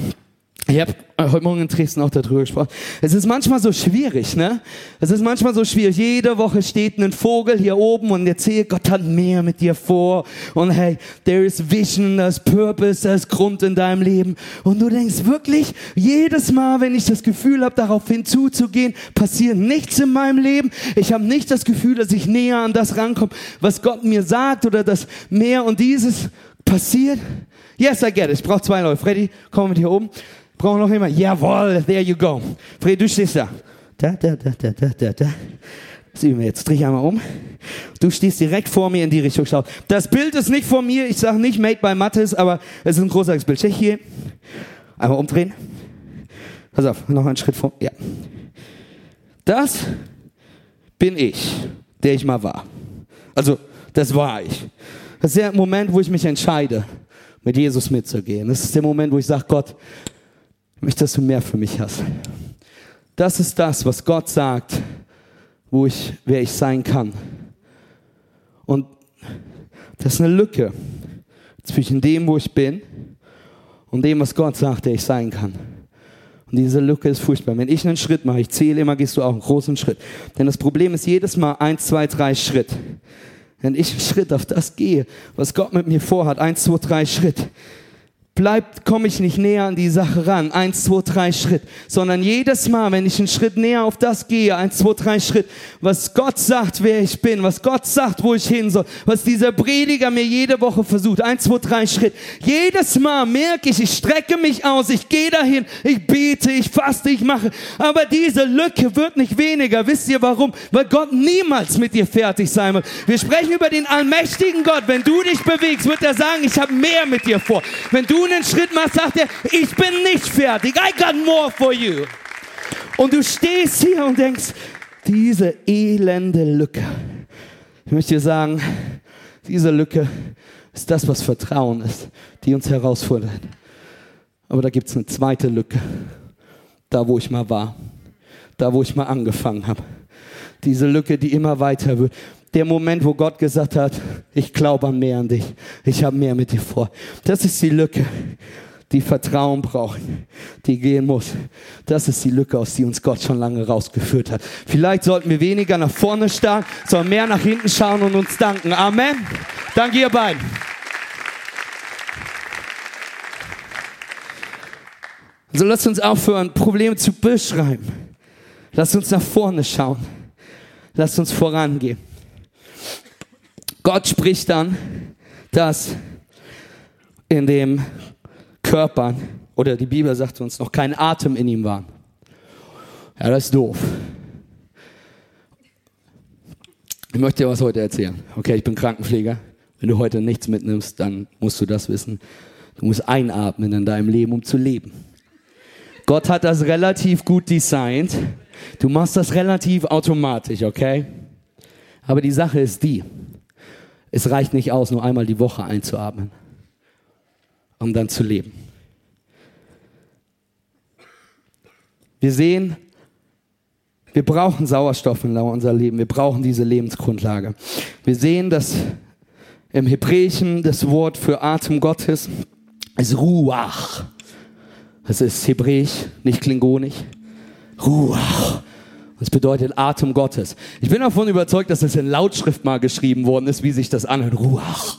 Ich habe äh, heute Morgen in Dresden auch darüber gesprochen. Es ist manchmal so schwierig, ne? Es ist manchmal so schwierig. Jede Woche steht ein Vogel hier oben und erzählt, Gott hat mehr mit dir vor. Und hey, there is vision, there's purpose, there's Grund in deinem Leben. Und du denkst wirklich, jedes Mal, wenn ich das Gefühl habe, darauf hinzuzugehen, passiert nichts in meinem Leben. Ich habe nicht das Gefühl, dass ich näher an das rankomme, was Gott mir sagt oder dass mehr und dieses passiert. Yes, I get it. Ich brauche zwei Leute. Freddy, komm mit hier oben. Brauchen noch jemand? Jawohl, there you go. Fred, du stehst da. Da, da, da, da, da, da, da. Das üben wir jetzt. Dreh einmal um. Du stehst direkt vor mir in die Richtung. Schau. Das Bild ist nicht von mir. Ich sage nicht made by Mattes, aber es ist ein großartiges Bild. Check hier. Einmal umdrehen. Pass auf, noch einen Schritt vor. Ja. Das bin ich, der ich mal war. Also, das war ich. Das ist der Moment, wo ich mich entscheide, mit Jesus mitzugehen. Das ist der Moment, wo ich sage, Gott, möchte, dass du mehr für mich hast. Das ist das, was Gott sagt, wo ich, wer ich sein kann. Und das ist eine Lücke zwischen dem, wo ich bin und dem, was Gott sagt, der ich sein kann. Und diese Lücke ist furchtbar. Wenn ich einen Schritt mache, ich zähle immer, gehst du auch einen großen Schritt. Denn das Problem ist jedes Mal eins, zwei, drei Schritt. Wenn ich einen Schritt auf das gehe, was Gott mit mir vorhat, eins, zwei, drei Schritt, bleibt, komme ich nicht näher an die Sache ran. Eins, zwei, drei Schritt. Sondern jedes Mal, wenn ich einen Schritt näher auf das gehe, eins, zwei, drei Schritt, was Gott sagt, wer ich bin, was Gott sagt, wo ich hin soll, was dieser Prediger mir jede Woche versucht, eins, zwei, drei Schritt. Jedes Mal merke ich, ich strecke mich aus, ich gehe dahin, ich bete, ich faste, ich mache. Aber diese Lücke wird nicht weniger. Wisst ihr warum? Weil Gott niemals mit dir fertig sein wird. Wir sprechen über den allmächtigen Gott. Wenn du dich bewegst, wird er sagen, ich habe mehr mit dir vor. Wenn du einen Schritt machst, sagt er, ich bin nicht fertig. I got more for you. Und du stehst hier und denkst, diese elende Lücke. Ich möchte dir sagen, diese Lücke ist das, was Vertrauen ist, die uns herausfordert. Aber da gibt es eine zweite Lücke. Da, wo ich mal war. Da, wo ich mal angefangen habe. Diese Lücke, die immer weiter wird der Moment, wo Gott gesagt hat, ich glaube an mehr an dich, ich habe mehr mit dir vor. Das ist die Lücke, die Vertrauen braucht, die gehen muss. Das ist die Lücke, aus die uns Gott schon lange rausgeführt hat. Vielleicht sollten wir weniger nach vorne starren, sondern mehr nach hinten schauen und uns danken. Amen. Danke ihr beiden. Also lasst uns aufhören, Probleme zu beschreiben. Lasst uns nach vorne schauen. Lasst uns vorangehen. Gott spricht dann, dass in dem Körpern, oder die Bibel sagt uns, noch kein Atem in ihm war. Ja, das ist doof. Ich möchte dir was heute erzählen. Okay, ich bin Krankenpfleger. Wenn du heute nichts mitnimmst, dann musst du das wissen. Du musst einatmen in deinem Leben, um zu leben. Gott hat das relativ gut designt. Du machst das relativ automatisch, okay? Aber die Sache ist die, es reicht nicht aus, nur einmal die Woche einzuatmen, um dann zu leben. Wir sehen, wir brauchen Sauerstoff in unser Leben. Wir brauchen diese Lebensgrundlage. Wir sehen, dass im Hebräischen das Wort für Atem Gottes ist Ruach. Das ist hebräisch, nicht klingonisch. Ruach. Das bedeutet Atem Gottes. Ich bin davon überzeugt, dass das in Lautschrift mal geschrieben worden ist, wie sich das anhört. Ruach.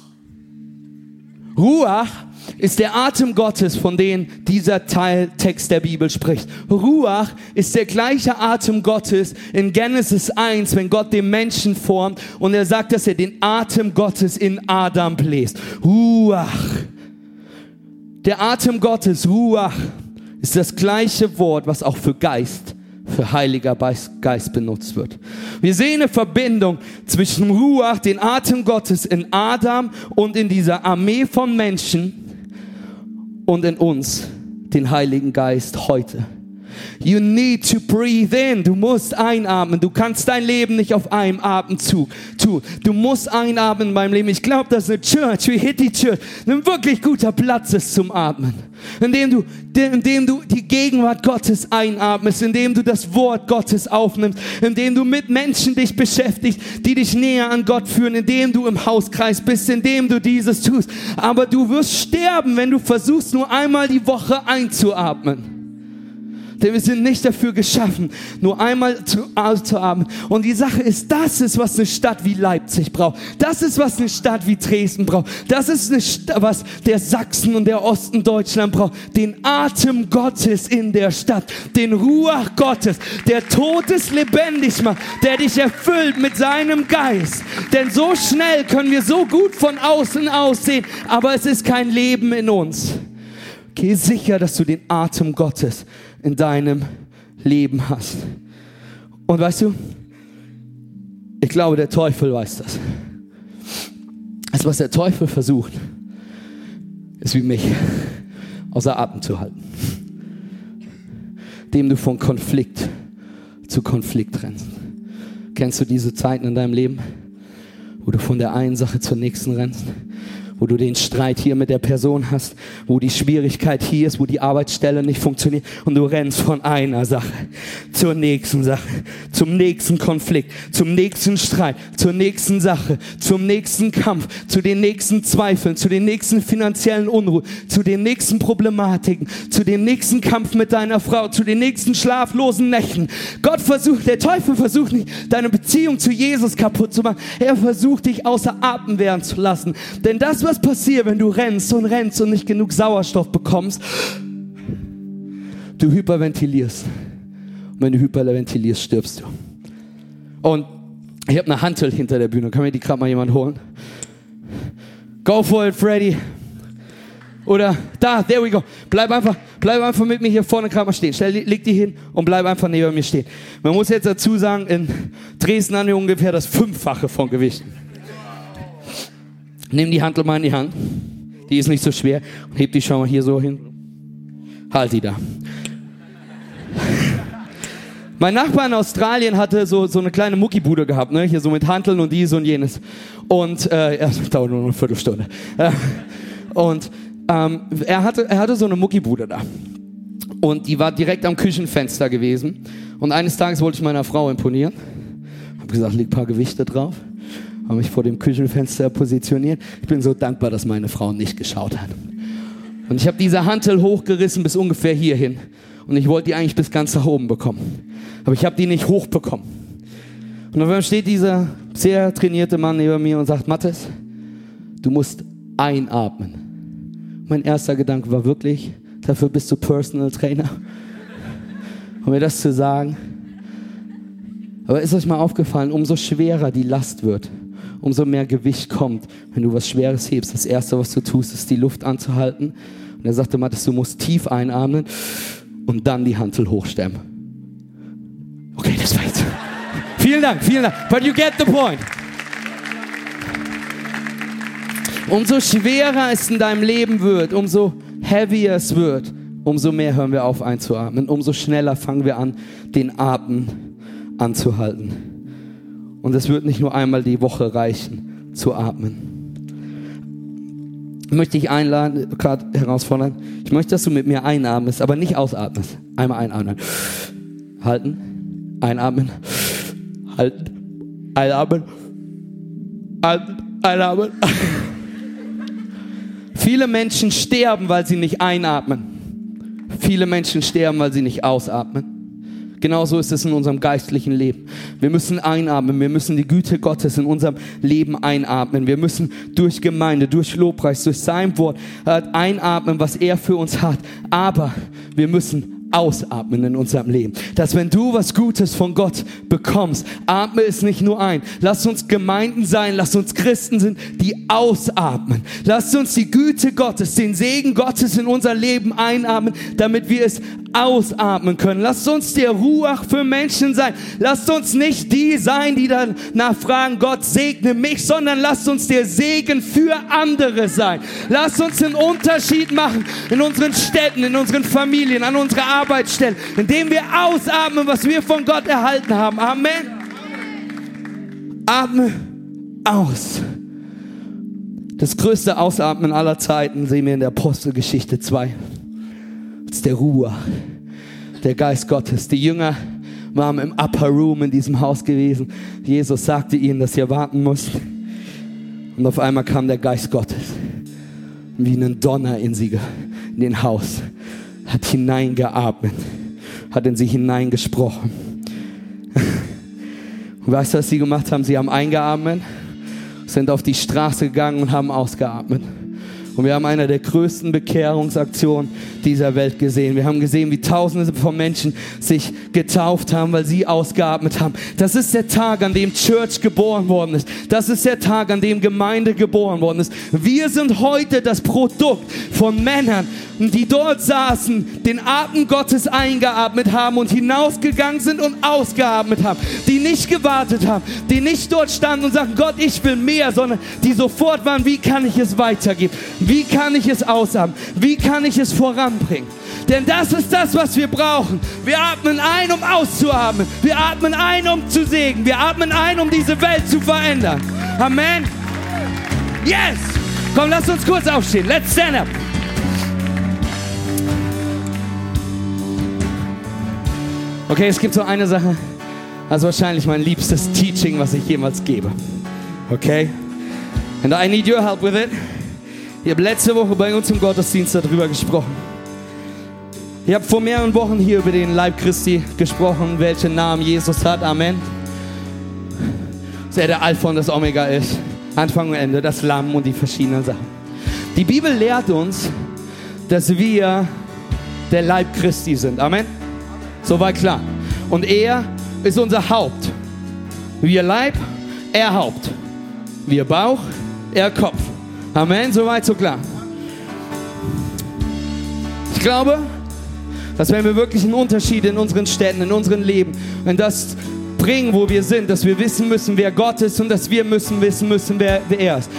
Ruach ist der Atem Gottes, von dem dieser Teiltext der Bibel spricht. Ruach ist der gleiche Atem Gottes in Genesis 1, wenn Gott den Menschen formt und er sagt, dass er den Atem Gottes in Adam bläst. Ruach. Der Atem Gottes, Ruach, ist das gleiche Wort, was auch für Geist für Heiliger Geist benutzt wird. Wir sehen eine Verbindung zwischen Ruach, den Atem Gottes in Adam und in dieser Armee von Menschen und in uns, den Heiligen Geist heute. You need to breathe in. Du musst einatmen. Du kannst dein Leben nicht auf einem Atemzug tun. Du musst einatmen beim Leben. Ich glaube, dass eine Church wie Hitty Church ein wirklich guter Platz ist zum Atmen. Indem du, indem du die Gegenwart Gottes einatmest, indem du das Wort Gottes aufnimmst, indem du mit Menschen dich beschäftigst, die dich näher an Gott führen, indem du im Hauskreis bist, indem du dieses tust. Aber du wirst sterben, wenn du versuchst, nur einmal die Woche einzuatmen. Denn wir sind nicht dafür geschaffen, nur einmal zu, zu haben. Und die Sache ist, das ist, was eine Stadt wie Leipzig braucht. Das ist, was eine Stadt wie Dresden braucht. Das ist, eine Stadt, was der Sachsen und der Osten Deutschland braucht. Den Atem Gottes in der Stadt. Den Ruach Gottes, der Todes lebendig macht, der dich erfüllt mit seinem Geist. Denn so schnell können wir so gut von außen aussehen, aber es ist kein Leben in uns. Geh sicher, dass du den Atem Gottes in deinem Leben hast. Und weißt du, ich glaube, der Teufel weiß das. Also was der Teufel versucht, ist wie mich außer Atem zu halten. Dem du von Konflikt zu Konflikt rennst. Kennst du diese Zeiten in deinem Leben, wo du von der einen Sache zur nächsten rennst? Wo du den Streit hier mit der Person hast, wo die Schwierigkeit hier ist, wo die Arbeitsstelle nicht funktioniert und du rennst von einer Sache zur nächsten Sache, zum nächsten Konflikt, zum nächsten Streit, zur nächsten Sache, zum nächsten Kampf, zu den nächsten Zweifeln, zu den nächsten finanziellen Unruhen, zu den nächsten Problematiken, zu dem nächsten Kampf mit deiner Frau, zu den nächsten schlaflosen Nächten. Gott versucht, der Teufel versucht nicht, deine Beziehung zu Jesus kaputt zu machen. Er versucht, dich außer Atem werden zu lassen. Denn das, was passiert, wenn du rennst und rennst und nicht genug Sauerstoff bekommst, du hyperventilierst. Und wenn du hyperventilierst, stirbst du. Und ich habe eine Hantel hinter der Bühne. Kann mir die gerade mal jemand holen? Go for it, Freddy. Oder da, there we go. Bleib einfach, bleib einfach mit mir hier vorne gerade mal stehen. Stell, leg die hin und bleib einfach neben mir stehen. Man muss jetzt dazu sagen, in Dresden haben wir ungefähr das Fünffache von Gewichten. Nimm die Hantel mal in die Hand. Die ist nicht so schwer. Und heb die schon mal hier so hin. Halt die da. Mein Nachbar in Australien hatte so, so eine kleine Muckibude gehabt, ne? hier so mit Hanteln und dies und jenes. Und äh, das dauert nur eine Viertelstunde. Äh, und ähm, er, hatte, er hatte so eine Muckibude da. Und die war direkt am Küchenfenster gewesen. Und eines Tages wollte ich meiner Frau imponieren. Hab gesagt, leg ein paar Gewichte drauf. Habe mich vor dem Küchenfenster positioniert. Ich bin so dankbar, dass meine Frau nicht geschaut hat. Und ich habe diese Hantel hochgerissen bis ungefähr hierhin. Und ich wollte die eigentlich bis ganz nach oben bekommen. Aber ich habe die nicht hochbekommen. Und dann steht dieser sehr trainierte Mann neben mir und sagt, Mathis, du musst einatmen. Mein erster Gedanke war wirklich, dafür bist du Personal Trainer. Um mir das zu sagen. Aber ist euch mal aufgefallen, umso schwerer die Last wird, umso mehr Gewicht kommt, wenn du was Schweres hebst. Das Erste, was du tust, ist die Luft anzuhalten. Und er sagte, Mathis, du musst tief einatmen und dann die Hantel hochstemmen. Okay, das war jetzt. vielen Dank, vielen Dank. But you get the point. Umso schwerer es in deinem Leben wird, umso heavier es wird, umso mehr hören wir auf einzuatmen, umso schneller fangen wir an, den Atem anzuhalten. Und es wird nicht nur einmal die Woche reichen, zu atmen. Ich möchte dich einladen, gerade herausfordern. Ich möchte, dass du mit mir einatmest, aber nicht ausatmest. Einmal einatmen. Halten. Einatmen. Halten. Einatmen. Halten. Einatmen. Viele Menschen sterben, weil sie nicht einatmen. Viele Menschen sterben, weil sie nicht ausatmen. Genauso ist es in unserem geistlichen Leben. Wir müssen einatmen, wir müssen die Güte Gottes in unserem Leben einatmen. Wir müssen durch Gemeinde, durch Lobpreis, durch sein Wort äh, einatmen, was er für uns hat. Aber wir müssen ausatmen in unserem Leben. Dass wenn du was Gutes von Gott bekommst, atme es nicht nur ein. Lass uns Gemeinden sein, lass uns Christen sind, die ausatmen. Lass uns die Güte Gottes, den Segen Gottes in unser Leben einatmen, damit wir es ausatmen können. Lasst uns der Ruach für Menschen sein. Lasst uns nicht die sein, die dann nachfragen, Gott segne mich, sondern lasst uns der Segen für andere sein. Lasst uns einen Unterschied machen in unseren Städten, in unseren Familien, an unserer Arbeitsstelle, indem wir ausatmen, was wir von Gott erhalten haben. Amen. Atme aus. Das größte Ausatmen aller Zeiten sehen wir in der Apostelgeschichte 2 ist der Ruhe, der Geist Gottes. Die Jünger waren im Upper Room in diesem Haus gewesen. Jesus sagte ihnen, dass ihr warten müsst. Und auf einmal kam der Geist Gottes wie ein Donner in sie, in den Haus, hat hineingeatmet, hat in sie hineingesprochen. Und weißt du, was sie gemacht haben? Sie haben eingeatmet, sind auf die Straße gegangen und haben ausgeatmet. Und wir haben eine der größten Bekehrungsaktionen dieser Welt gesehen. Wir haben gesehen, wie Tausende von Menschen sich getauft haben, weil sie ausgeatmet haben. Das ist der Tag, an dem Church geboren worden ist. Das ist der Tag, an dem Gemeinde geboren worden ist. Wir sind heute das Produkt von Männern, die dort saßen, den Atem Gottes eingeatmet haben und hinausgegangen sind und ausgeatmet haben. Die nicht gewartet haben, die nicht dort standen und sagten, Gott, ich will mehr, sondern die sofort waren, wie kann ich es weitergeben? Wie kann ich es ausatmen? Wie kann ich es voranbringen? Denn das ist das, was wir brauchen. Wir atmen ein, um auszuatmen. Wir atmen ein, um zu segnen. Wir atmen ein, um diese Welt zu verändern. Amen. Yes! Komm, lass uns kurz aufstehen. Let's stand up. Okay, es gibt so eine Sache, ist wahrscheinlich mein liebstes Teaching, was ich jemals gebe. Okay? And I need your help with it. Ich habe letzte Woche bei uns im Gottesdienst darüber gesprochen. Ich habe vor mehreren Wochen hier über den Leib Christi gesprochen, welchen Namen Jesus hat. Amen. Dass er der Alpha und das Omega ist. Anfang und Ende, das Lamm und die verschiedenen Sachen. Die Bibel lehrt uns, dass wir der Leib Christi sind. Amen. Soweit klar. Und er ist unser Haupt. Wir Leib, er Haupt. Wir Bauch, er Kopf. Amen. Soweit so klar. Ich glaube, dass wenn wir wirklich einen Unterschied in unseren Städten, in unserem Leben, in das bringen, wo wir sind, dass wir wissen müssen, wer Gott ist und dass wir müssen wissen müssen, wer, wer er ist.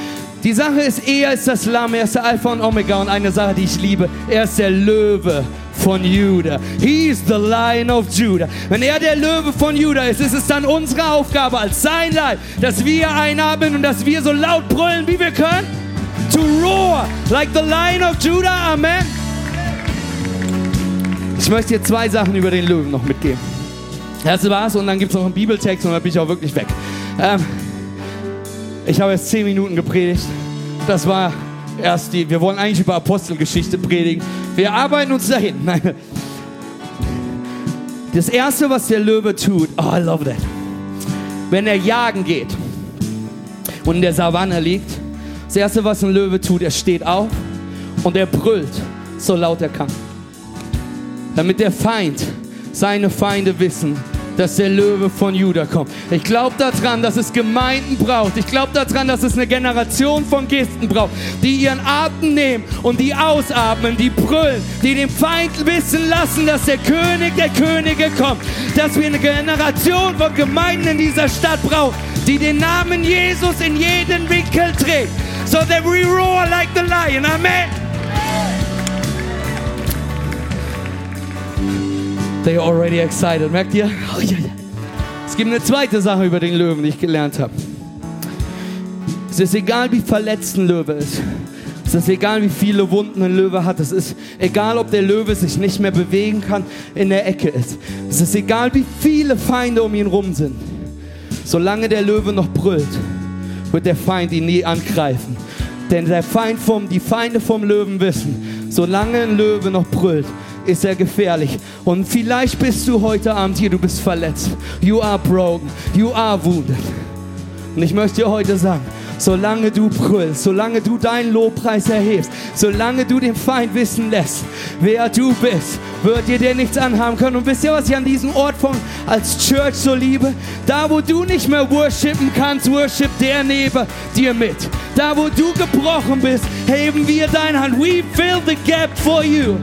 Die Sache ist, er ist das Lamm, er ist der Alpha und Omega und eine Sache, die ich liebe, er ist der Löwe von Judah. He is the Lion of Judah. Wenn er der Löwe von Judah ist, ist es dann unsere Aufgabe als sein Leib, dass wir einatmen und dass wir so laut brüllen, wie wir können. To roar like the Lion of Judah. Amen. Ich möchte dir zwei Sachen über den Löwen noch mitgeben. Das war's und dann gibt es noch einen Bibeltext und dann bin ich auch wirklich weg. Ähm, ich habe jetzt zehn Minuten gepredigt. Das war erst die. Wir wollen eigentlich über Apostelgeschichte predigen. Wir arbeiten uns dahin. Nein. Das erste, was der Löwe tut, oh, I love that. Wenn er jagen geht und in der Savanne liegt, das erste, was ein Löwe tut, er steht auf und er brüllt, so laut er kann damit der Feind, seine Feinde wissen, dass der Löwe von Juda kommt. Ich glaube daran, dass es Gemeinden braucht. Ich glaube daran, dass es eine Generation von Gisten braucht, die ihren Atem nehmen und die ausatmen, die brüllen, die dem Feind wissen lassen, dass der König der Könige kommt. Dass wir eine Generation von Gemeinden in dieser Stadt brauchen, die den Namen Jesus in jeden Winkel trägt. So that we roar like the lion. Amen. They are already excited. Merkt ihr? Oh, ja, ja. Es gibt eine zweite Sache über den Löwen, die ich gelernt habe. Es ist egal, wie verletzt ein Löwe ist. Es ist egal, wie viele Wunden ein Löwe hat. Es ist egal, ob der Löwe sich nicht mehr bewegen kann, in der Ecke ist. Es ist egal, wie viele Feinde um ihn rum sind. Solange der Löwe noch brüllt, wird der Feind ihn nie angreifen. Denn der Feind vom, die Feinde vom Löwen wissen, solange ein Löwe noch brüllt, ist er gefährlich. Und vielleicht bist du heute Abend hier, du bist verletzt. You are broken. You are wounded. Und ich möchte dir heute sagen, solange du brüllst, solange du deinen Lobpreis erhebst, solange du den Feind wissen lässt, wer du bist, wird dir der nichts anhaben können. Und wisst ihr, was ich an diesem Ort von als Church so liebe? Da, wo du nicht mehr worshipen kannst, worship der neben dir mit. Da, wo du gebrochen bist, heben wir deine Hand. We fill the gap for you.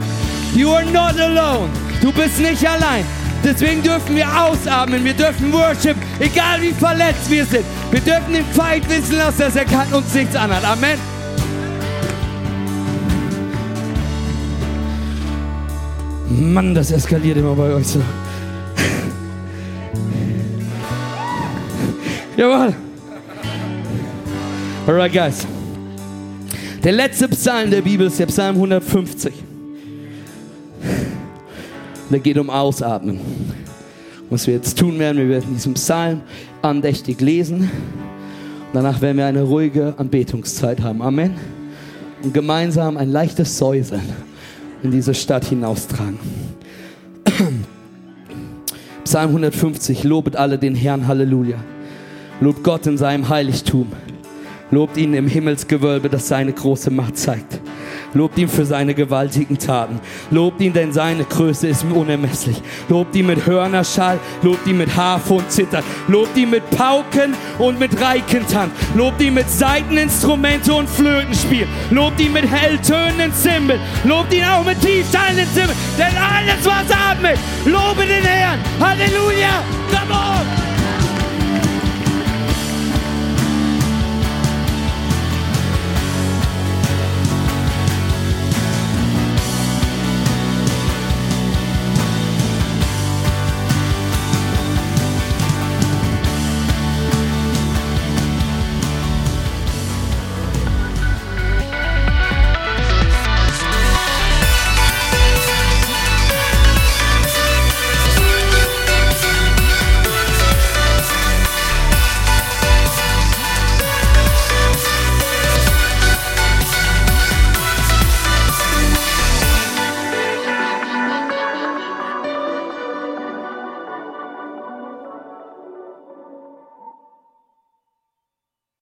You are not alone. Du bist nicht allein. Deswegen dürfen wir ausatmen, wir dürfen worship, egal wie verletzt wir sind. Wir dürfen den Feind wissen lassen, dass er kann uns nichts anhat. Amen. Mann, das eskaliert immer bei euch so. Jawohl. Alright, guys. Der letzte Psalm der Bibel ist der Psalm 150. Er geht um Ausatmen. Was wir jetzt tun werden, wir werden diesen Psalm andächtig lesen. Danach werden wir eine ruhige Anbetungszeit haben. Amen. Und gemeinsam ein leichtes Säuseln in diese Stadt hinaustragen. Psalm 150, lobet alle den Herrn, Halleluja. Lobt Gott in seinem Heiligtum. Lobt ihn im Himmelsgewölbe, das seine große Macht zeigt. Lobt ihn für seine gewaltigen Taten. Lobt ihn, denn seine Größe ist unermesslich. Lobt ihn mit Hörnerschall, lobt ihn mit Harfe und Zittern. Lobt ihn mit Pauken und mit Reikentanz. Lobt ihn mit Saiteninstrumente und Flötenspiel. Lobt ihn mit helltönenden Zimbeln. Lobt ihn auch mit tiefschallenden Zimbeln. Denn alles, was atmet, lobe den Herrn. Halleluja!